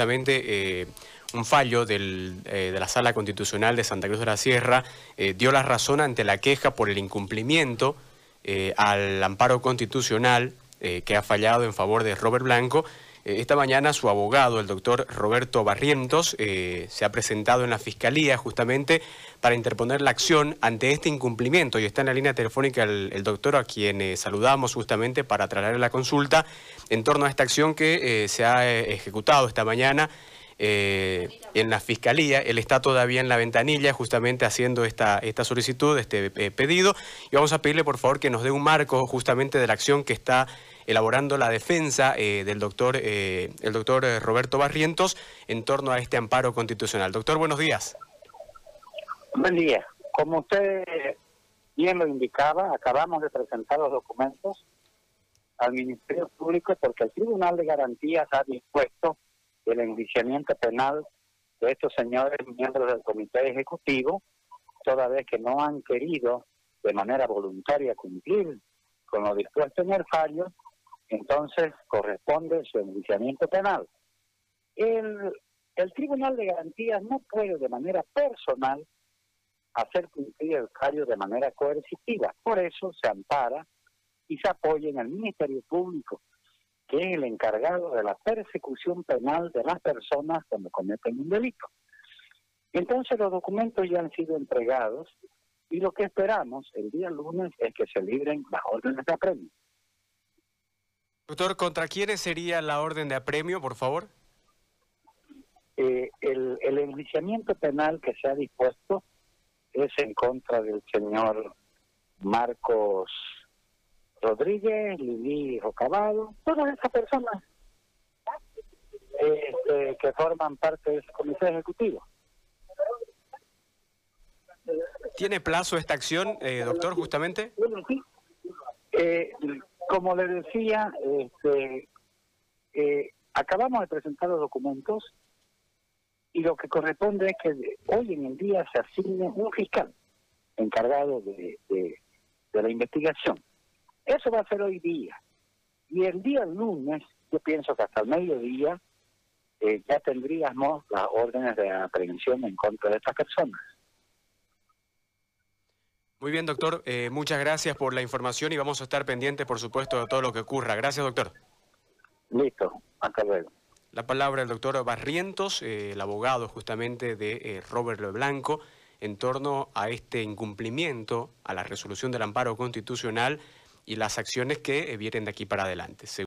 justamente un fallo de la Sala Constitucional de Santa Cruz de la Sierra dio la razón ante la queja por el incumplimiento al amparo constitucional que ha fallado en favor de Robert Blanco eh, esta mañana su abogado, el doctor Roberto Barrientos, eh, se ha presentado en la Fiscalía justamente para interponer la acción ante este incumplimiento y está en la línea telefónica el, doctor a quien eh, saludamos justamente para traer la consulta en torno a esta acción que se ha ejecutado esta mañana en la Fiscalía. Él está todavía en la ventanilla justamente haciendo esta, esta solicitud, este pedido y vamos a pedirle por favor que nos dé un marco justamente de la acción que está elaborando la defensa eh, del doctor, eh, el doctor eh, Roberto Barrientos en torno a este amparo constitucional. Doctor, buenos días. Buen día. Como usted bien lo indicaba, acabamos de presentar los documentos al Ministerio Público porque el Tribunal de Garantías ha dispuesto el enjuiciamiento penal de estos señores miembros del Comité Ejecutivo, toda vez que no han querido de manera voluntaria cumplir con lo dispuesto en el fallo entonces corresponde su enjuiciamiento penal. El, Tribunal de Garantías no puede de manera personal hacer cumplir el fallo de manera coercitiva. Por eso se ampara y se apoya en el Ministerio Público, que es el encargado de la persecución penal de las personas cuando cometen un delito. Entonces los documentos ya han sido entregados y lo que esperamos el día lunes es que se libren las órdenes de apremio. Doctor, ¿contra quiénes sería la orden de apremio, por favor? Eh, el, el enjuiciamiento penal que se ha dispuesto es en contra del señor Marcos Rodríguez, Lili Rocabado, todas esas personas este, que forman parte de ese comité ejecutivo. ¿Tiene plazo esta acción, eh, doctor, justamente? Eh, como le decía, este, eh, acabamos de presentar los documentos y lo que corresponde es que hoy en el día se asigne un fiscal encargado de, la investigación. Eso va a ser hoy día. Y el día lunes, yo pienso que hasta el mediodía, eh, ya tendríamos las órdenes de aprehensión en contra de estas personas. Muy bien, doctor. Eh, muchas gracias por la información y vamos a estar pendientes, por supuesto, de todo lo que ocurra. Gracias, doctor. Listo. Hasta luego. La palabra del doctor Barrientos, eh, el abogado justamente de eh, Robert Leblanco, en torno a este incumplimiento a la resolución del amparo constitucional y las acciones que vienen de aquí para adelante.